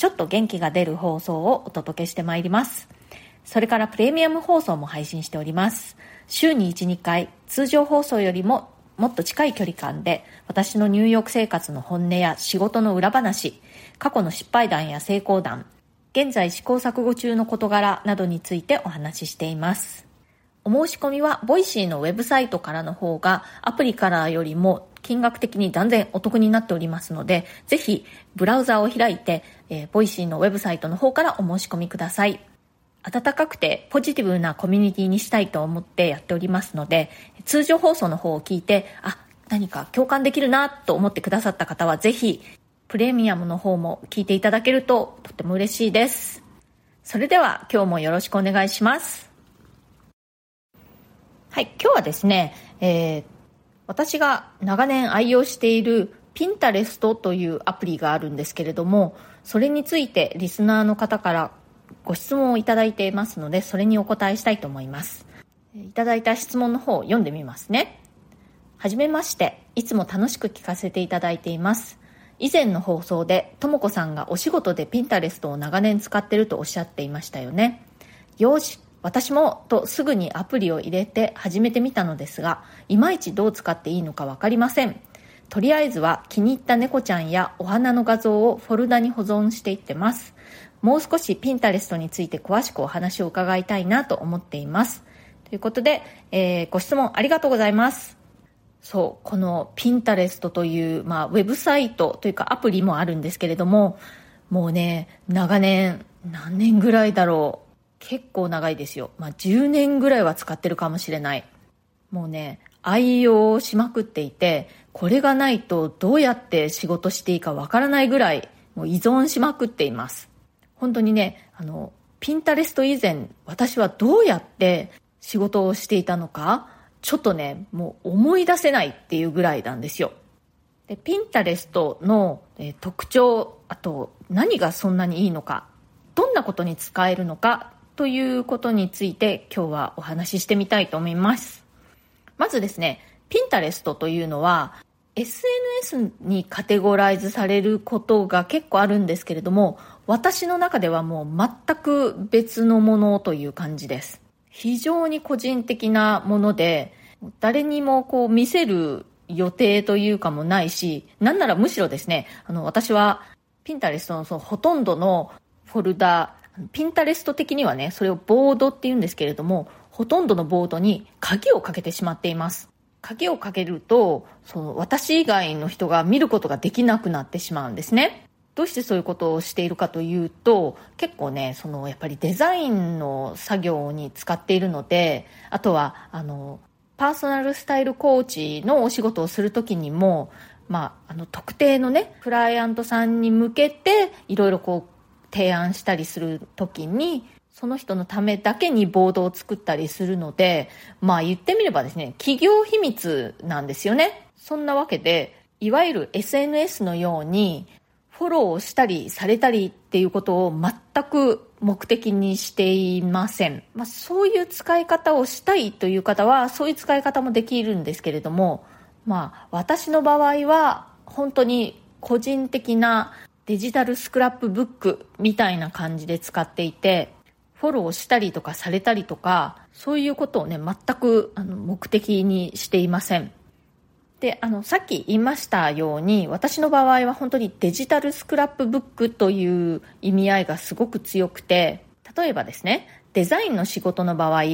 ちょっと元気が出る放送をお届けしてまいります。それからプレミアム放送も配信しております。週に1、2回、通常放送よりももっと近い距離感で、私のニューヨーク生活の本音や仕事の裏話、過去の失敗談や成功談、現在試行錯誤中の事柄などについてお話ししています。お申し込みは、ボイシーのウェブサイトからの方が、アプリからよりも金額的に断然お得になっておりますので、ぜひ、ブラウザを開いて、えー、ボイシーのウェブサイトの方からお申し込みください。温かくてポジティブなコミュニティにしたいと思ってやっておりますので、通常放送の方を聞いて、あ、何か共感できるなと思ってくださった方は、ぜひ、プレミアムの方も聞いていただけるととっても嬉しいです。それでは今日もよろしくお願いします。はい、今日はですね、えー、私が長年愛用しているピンタレストというアプリがあるんですけれども、それについてリスナーの方からご質問をいただいていますので、それにお答えしたいと思います。いただいた質問の方を読んでみますね。はじめまして、いつも楽しく聞かせていただいています。以前の放送でとも子さんがお仕事でピンタレストを長年使ってるとおっしゃっていましたよね私もとすぐにアプリを入れて始めてみたのですがいまいちどう使っていいのか分かりません。とりあえずは気に入った猫ちゃんやお花の画像をフォルダに保存していってます。もう少しピンタレストについて詳しくお話を伺いたいなと思っています。ということで、えー、ご質問ありがとうございます。そう、このピンタレストという、まあ、ウェブサイトというかアプリもあるんですけれども、もうね、長年、何年ぐらいだろう。結構長いですよ。まあ、10年ぐらいは使ってるかもしれない。もうね、愛用しまくっていて、これがないとどうやって仕事していいかわからないぐらい、もう依存しまくっています。本当にね、あの、ピンタレスト以前、私はどうやって仕事をしていたのか、ちょっとね、もう思い出せないっていうぐらいなんですよ。で、ピンタレストの、え特徴、あと何がそんなにいいのか、どんなことに使えるのかということについて今日はお話ししてみたいと思います。まずですね、ピンタレストというのは SNS にカテゴライズされることが結構あるんですけれども、私の中ではもう全く別のものという感じです。非常に個人的なもので、誰にもこう見せる予定というかもないし、なんならむしろですね、あの、私はピンタレストのそのほとんどのフォルダ、ピンタレスト的にはね、それをボードって言うんですけれども、ほとんどのボードに鍵をかけてしまっています。鍵をかけると、その私以外の人が見ることができなくなってしまうんですね。どうしてそういうことをしているかというと結構ねそのやっぱりデザインの作業に使っているのであとはあのパーソナルスタイルコーチのお仕事をする時にも、まあ、あの特定のねクライアントさんに向けていろいろこう提案したりする時にその人のためだけにボードを作ったりするのでまあ言ってみればですね企業秘密なんですよねそんなわけでいわゆる SNS のようにフォローをしたりされたりっていうことを全く目的にしていません。まあ、そういう使い方をしたいという方は、そういう使い方もできるんですけれども、まあ、私の場合は、本当に個人的なデジタルスクラップブックみたいな感じで使っていて、フォローしたりとかされたりとか、そういうことをね、全くあの目的にしていません。で、あの、さっき言いましたように、私の場合は本当にデジタルスクラップブックという意味合いがすごく強くて、例えばですね、デザインの仕事の場合、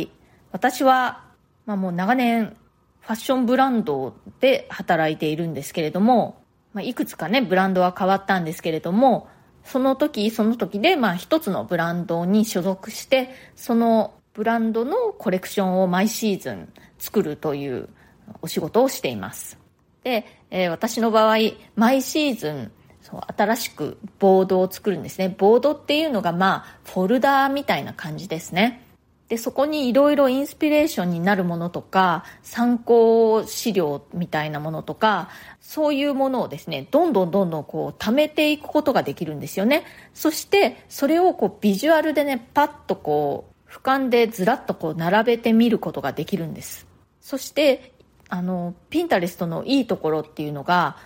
私は、まあもう長年、ファッションブランドで働いているんですけれども、まあ、いくつかね、ブランドは変わったんですけれども、その時その時で、まあ一つのブランドに所属して、そのブランドのコレクションを毎シーズン作るというお仕事をしています。で、えー、私の場合、毎シーズン、そう新しくボードを作るんですねボードっていうのがまあフォルダーみたいな感じですねでそこにいろいろインスピレーションになるものとか参考資料みたいなものとかそういうものをですねどんどんどんどんこう貯めていくことができるんですよね。そしてそれをこうビジュアルでねパッとこう俯瞰でずらっとこう並べてみることができるんです。そしてあのピンタレストのいいところっていうのが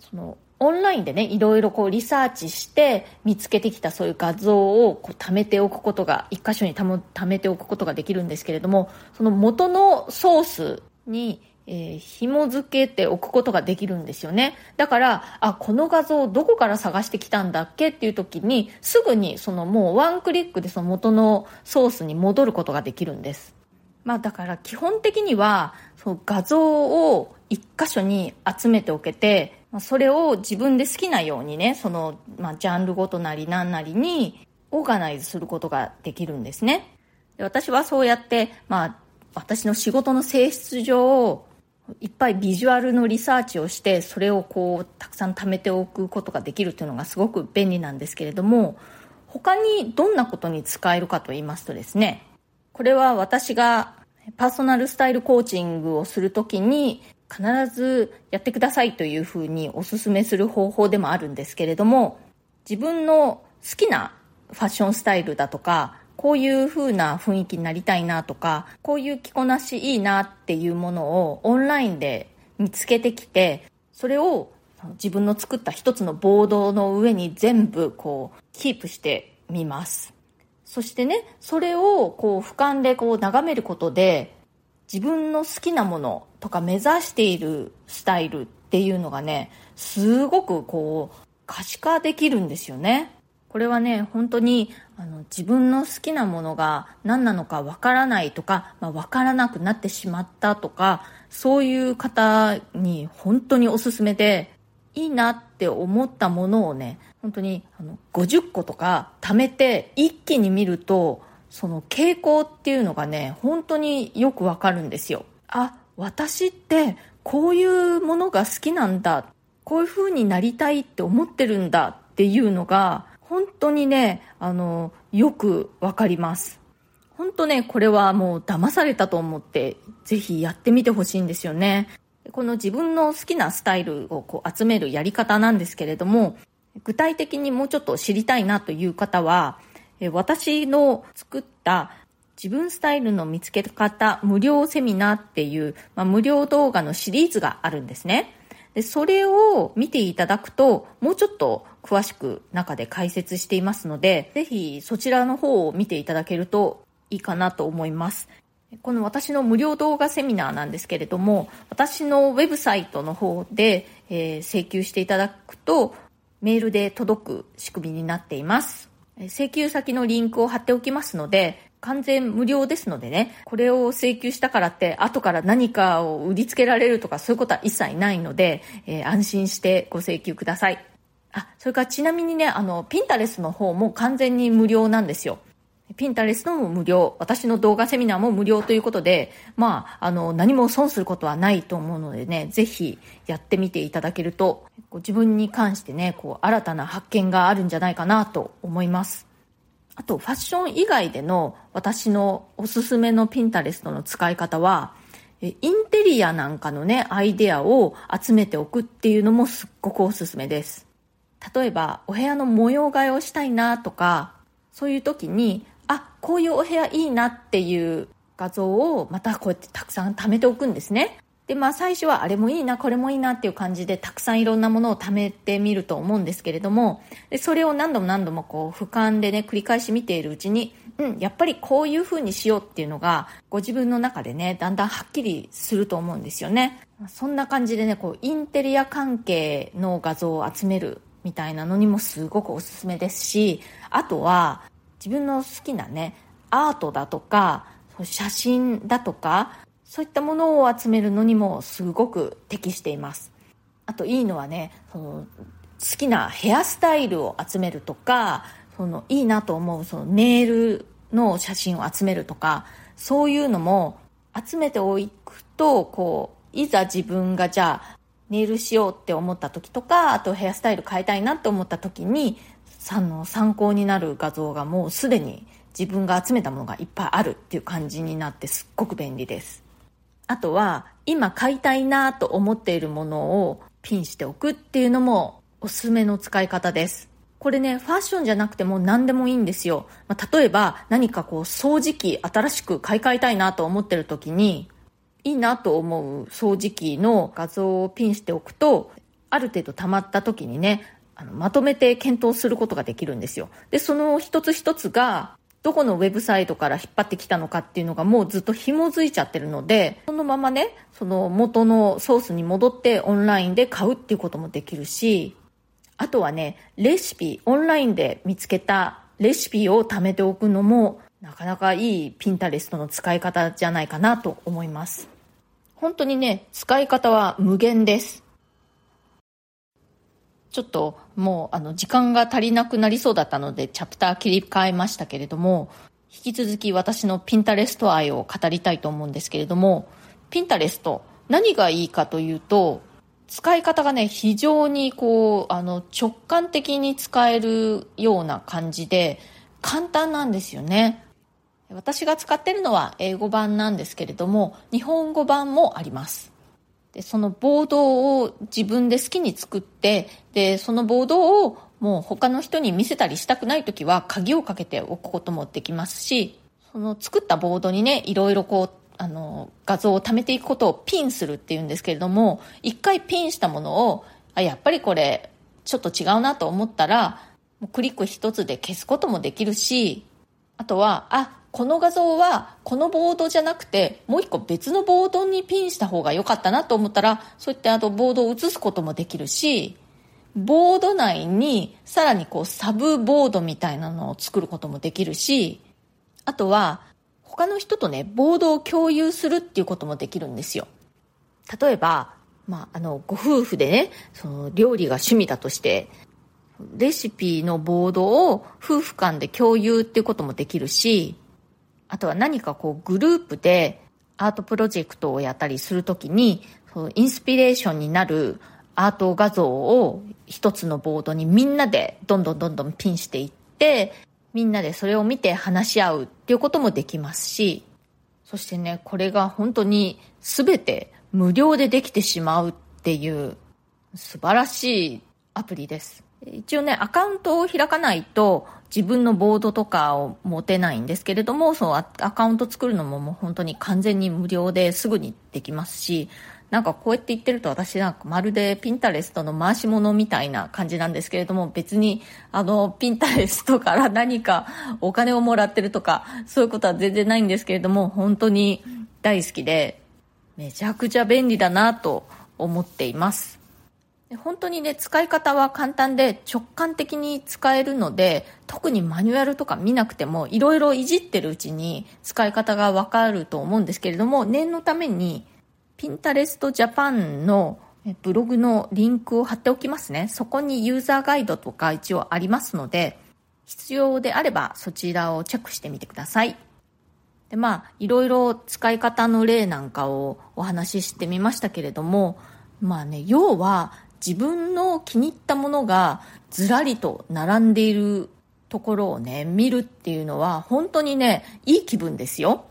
そのオンラインでねいろいろこうリサーチして見つけてきたそういう画像をこう貯めておくことが一箇所に貯めておくことができるんですけれどもその元のソースにえー、紐付けておくことができるんですよね。だから、あ、この画像をどこから探してきたんだっけっていう時に、すぐにそのもうワンクリックでその元のソースに戻ることができるんです。まあだから基本的には、その画像を一箇所に集めておけて、まあそれを自分で好きなようにね、その、まあ、ジャンルごとなり何なりにオーガナイズすることができるんですね。で私はそうやって、まあ、私の仕事の性質上、いっぱいビジュアルのリサーチをして、それをこう、たくさん貯めておくことができるというのがすごく便利なんですけれども、他にどんなことに使えるかと言いますとですね、これは私がパーソナルスタイルコーチングをするときに必ずやってくださいというふうにお勧めする方法でもあるんですけれども自分の好きなファッションスタイルだとかこういう風な雰囲気になりたいなとかこういう着こなしいいなっていうものをオンラインで見つけてきてそれを自分の作った一つのボードの上に全部こうキープしてみます。そしてねそれをこう俯瞰でこう眺めることで自分の好きなものとか目指しているスタイルっていうのがね、すごくこう可視化できるんですよね。これはね、本当にあの自分の好きなものが何なのかわからないとか、まあ、わからなくなってしまったとか、そういう方に本当におすすめで、いいなって思ったものをね、本当にあの50個とか貯めて一気に見るとその傾向っていうのがね、本当によくわかるんですよ。あ、私ってこういうものが好きなんだ。こういう風になりたいって思ってるんだっていうのが、本当にね、あの、よくわかります。本当ね、これはもう騙されたと思って、ぜひやってみてほしいんですよね。この自分の好きなスタイルをこう集めるやり方なんですけれども、具体的にもうちょっと知りたいなという方は、私の作った自分スタイルの見つけ方無料セミナーっていう、まあ、無料動画のシリーズがあるんですね。で、それを見ていただくと、もうちょっと詳しく中で解説していますので、ぜひそちらの方を見ていただけるといいかなと思います。この私の無料動画セミナーなんですけれども、私のウェブサイトの方で、えー、請求していただくと、メールで届く仕組みになっています。請求先のリンクを貼っておきますので、完全無料ですのでね、これを請求したからって後から何かを売りつけられるとかそういうことは一切ないので、えー、安心してご請求ください。あ、それからちなみにね、あの、ピンタレスの方も完全に無料なんですよ。ピンタレスのも無料、私の動画セミナーも無料ということで、まあ、あの、何も損することはないと思うのでね、ぜひやってみていただけると、自分に関してね、こう、新たな発見があるんじゃないかなと思います。あと、ファッション以外での私のおすすめのピンタレストの使い方は、インテリアなんかのね、アイデアを集めておくっていうのもすっごくおすすめです。例えば、お部屋の模様替えをしたいなとか、そういう時に、あ、こういうお部屋いいなっていう画像をまたこうやってたくさん貯めておくんですね。で、まあ最初はあれもいいな、これもいいなっていう感じでたくさんいろんなものを貯めてみると思うんですけれども、でそれを何度も何度もこう俯瞰でね、繰り返し見ているうちに、うん、やっぱりこういう風にしようっていうのが、ご自分の中でね、だんだんはっきりすると思うんですよね。そんな感じでね、こう、インテリア関係の画像を集めるみたいなのにもすごくおすすめですし、あとは、自分の好きなね、アートだとか、写真だとか、そういったものを集めるのにもすごく適しています。あといいのはね、その好きなヘアスタイルを集めるとか、そのいいなと思うそのネイルの写真を集めるとか、そういうのも集めておくと、こう、いざ自分がじゃあネイルしようって思った時とかあとヘアスタイル変えたいなって思った時にあの参考になる画像がもうすでに自分が集めたものがいっぱいあるっていう感じになってすっごく便利ですあとは今買いたいなと思っているものをピンしておくっていうのもおすすめの使い方です。これねファッションじゃなくても何でもいいんですよ、まあ、例えば何かこう掃除機新しく買い替えたいなと思ってる時にいいなと思う掃除機の画像をピンしておくとある程度溜まった時にねあのまとめて検討することができるんですよ。でその一つ一つがどこのウェブサイトから引っ張ってきたのかっていうのがもうずっと紐づいちゃってるのでそのままねその元のソースに戻ってオンラインで買うっていうこともできるしあとはねレシピオンラインで見つけたレシピを貯めておくのもなかなかいいピンタレストの使い方じゃないかなと思います。本当にね使い方は無限です。ちょっともうあの時間が足りなくなりそうだったのでチャプター切り替えましたけれども引き続き私のピンタレスト愛を語りたいと思うんですけれどもピンタレスト何がいいかというと使い方がね非常にこうあの直感的に使えるような感じで簡単なんですよね。私が使ってるのは英語版なんですけれども日本語版もあります。そのボードを自分で好きに作ってでそのボードをもう他の人に見せたりしたくない時は鍵をかけておくこともできますしその作ったボードにねいろいろこうあの画像を貯めていくことをピンするっていうんですけれども一回ピンしたものをあやっぱりこれちょっと違うなと思ったらクリック一つで消すこともできるしあとはあこの画像はこのボードじゃなくてもう一個別のボードにピンした方が良かったなと思ったらそうやってあとボードを移すこともできるしボード内にさらにこうサブボードみたいなのを作ることもできるしあとは他の人とねボードを共有するっていうこともできるんですよ。例えば、まあ、あのご夫婦でねその料理が趣味だとしてレシピのボードを夫婦間で共有っていうこともできるしあとは何かこうグループでアートプロジェクトをやったりするときに、インスピレーションになるアート画像を一つのボードにみんなでどんどんどんどんピンしていって、みんなでそれを見て話し合うっていうこともできますし、そしてね、これが本当に全て無料でできてしまうっていう素晴らしいアプリです。一応ね、アカウントを開かないと自分のボードとかを持てないんですけれども、そのアカウント作るのももう本当に完全に無料ですぐにできますし、なんかこうやって言ってると私なんかまるでピンタレストの回し物みたいな感じなんですけれども、別にあのピンタレストから何かお金をもらってるとか、そういうことは全然ないんですけれども、本当に大好きで、めちゃくちゃ便利だなと思っています。本当にね使い方は簡単で直感的に使えるので特にマニュアルとか見なくてもいろいろいじってるうちに使い方がわかると思うんですけれども念のためにピンタレストジャパンのブログのリンクを貼っておきますね。そこにユーザーガイドとか一応ありますので必要であればそちらをチェックしてみてください。でまあいろいろ使い方の例なんかをお話ししてみましたけれどもまあね要は自分の気に入ったものがずらりと並んでいるところをね、見るっていうのは本当にね、いい気分ですよ。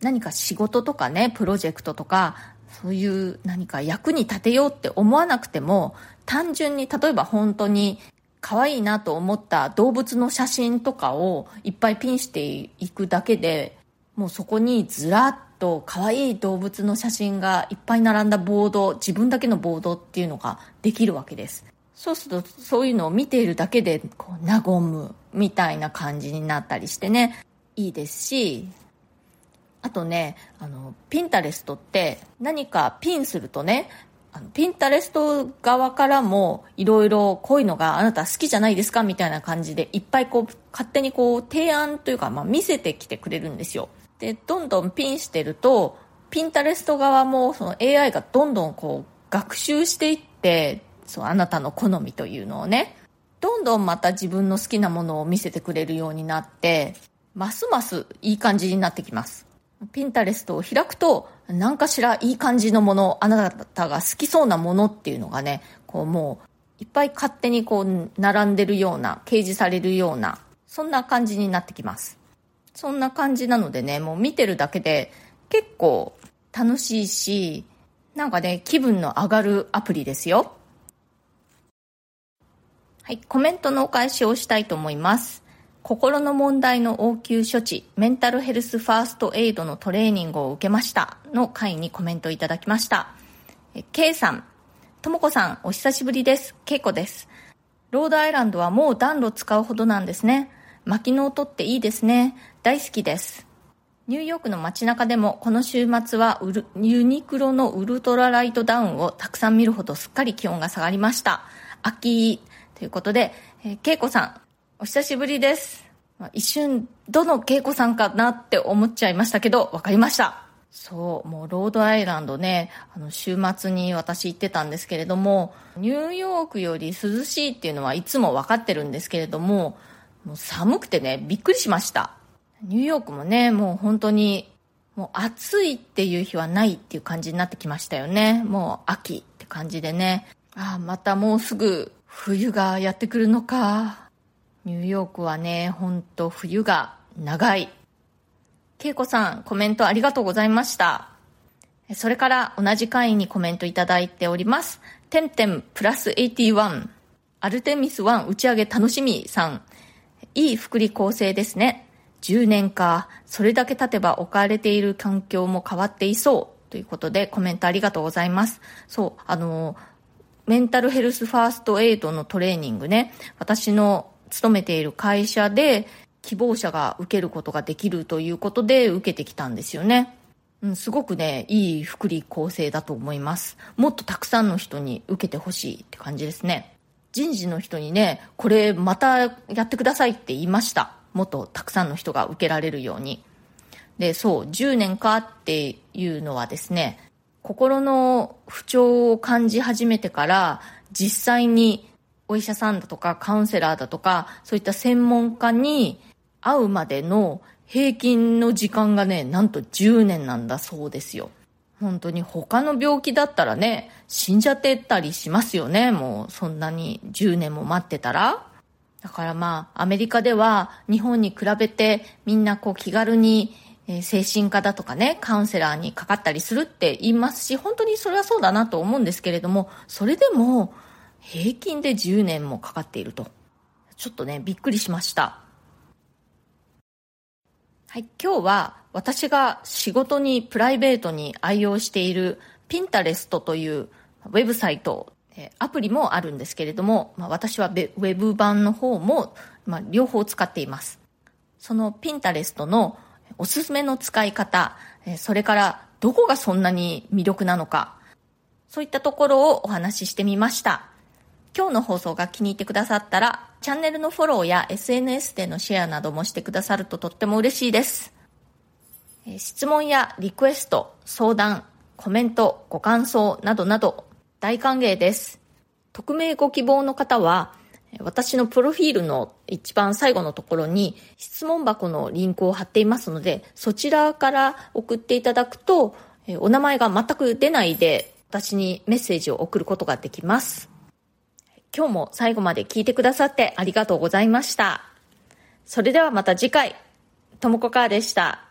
何か仕事とかね、プロジェクトとか、そういう何か役に立てようって思わなくても、単純に例えば本当に可愛いなと思った動物の写真とかをいっぱいピンしていくだけで、もうそこにずらっと可愛い動物の写真がいっぱい並んだボード自分だけのボードっていうのができるわけです。そうするとそういうのを見ているだけでこう和むみたいな感じになったりしてね。いいですしあとねあのピンタレストって何かピンするとねあのピンタレスト側からもいろいろこういうのがあなた好きじゃないですかみたいな感じでいっぱいこう勝手にこう提案というか、まあ、見せてきてくれるんですよ。でどんどんピンしてるとピンタレスト側もその AI がどんどんこう学習していってそうあなたの好みというのをね。どんどんまた自分の好きなものを見せてくれるようになってますますいい感じになってきます。ピンタレストを開くと何かしらいい感じのものあなたが好きそうなものっていうのがねこうもういっぱい勝手にこう並んでるような掲示されるようなそんな感じになってきます。そんな感じなのでねもう見てるだけで結構楽しいしなんかね気分の上がるアプリですよはいコメントのお返しをしたいと思います心の問題の応急処置、メンタルヘルスファーストエイドのトレーニングを受けましたの回にコメントいただきました。K さん、ともこさん、お久しぶりです。けいこです。ロードアイランドはもう暖炉使うほどなんですね。薪の音っていいですね。大好きです。ニューヨークの街中でもこの週末はユニクロのウルトラライトダウンをたくさん見るほどすっかり気温が下がりました。秋ということで、えー、けいこさん、お久しぶりです。一瞬、どの恵子さんかなって思っちゃいましたけど、わかりました。そう、もうロードアイランドね、あの週末に私行ってたんですけれども、ニューヨークより涼しいっていうのはいつも分かってるんですけれども、もう寒くてね、びっくりしました。ニューヨークもね、もう本当に、もう暑いっていう日はないっていう感じになってきましたよね。もう秋って感じでね。ああ、またもうすぐ冬がやってくるのか。ニューヨークはね、ほんと冬が長い。けいこさん、コメントありがとうございました。それから同じ会員にコメントいただいております。てんてんプラス81。アルテミス1打ち上げ楽しみさん。いい福利厚生ですね。10年か。それだけ経てば置かれている環境も変わっていそう。ということでコメントありがとうございます。そう、あの、メンタルヘルスファーストエイドのトレーニングね、私の勤めている会社で希望者が受けることができるということで受けてきたんですよね。うん、すごくね、いい福利厚生だと思います。もっとたくさんの人に受けてほしいって感じですね。人事の人にね、これまたやってくださいって言いました。もっとたくさんの人が受けられるように。で、そう、10年かっていうのはですね、心の不調を感じ始めてから実際にお医者さんだとかカウンセラーだとかそういった専門家に会うまでの平均の時間がねなんと10年なんだそうですよ本当に他の病気だったらね死んじゃってたりしますよねもうそんなに10年も待ってたらだからまあアメリカでは日本に比べてみんなこう気軽に精神科だとかね、カウンセラーにかかったりするって言いますし、本当にそれはそうだなと思うんですけれども、それでも平均で10年もかかっていると。ちょっとね、びっくりしました。はい、今日は私が仕事にプライベートに愛用しているピンタレストというウェブサイト、アプリもあるんですけれども、まあ、私はウェブ版の方も、まあ、両方使っています。そのピンタレストのおすすめの使い方、それからどこがそんなに魅力なのか、そういったところをお話ししてみました。今日の放送が気に入ってくださったら、チャンネルのフォローや SNS でのシェアなどもしてくださるととっても嬉しいです。質問やリクエスト、相談、コメント、ご感想などなど大歓迎です。匿名ご希望の方は、私のプロフィールの一番最後のところに質問箱のリンクを貼っていますので、そちらから送っていただくと、お名前が全く出ないで私にメッセージを送ることができます。今日も最後まで聞いてくださってありがとうございました。それではまた次回、ともこかーでした。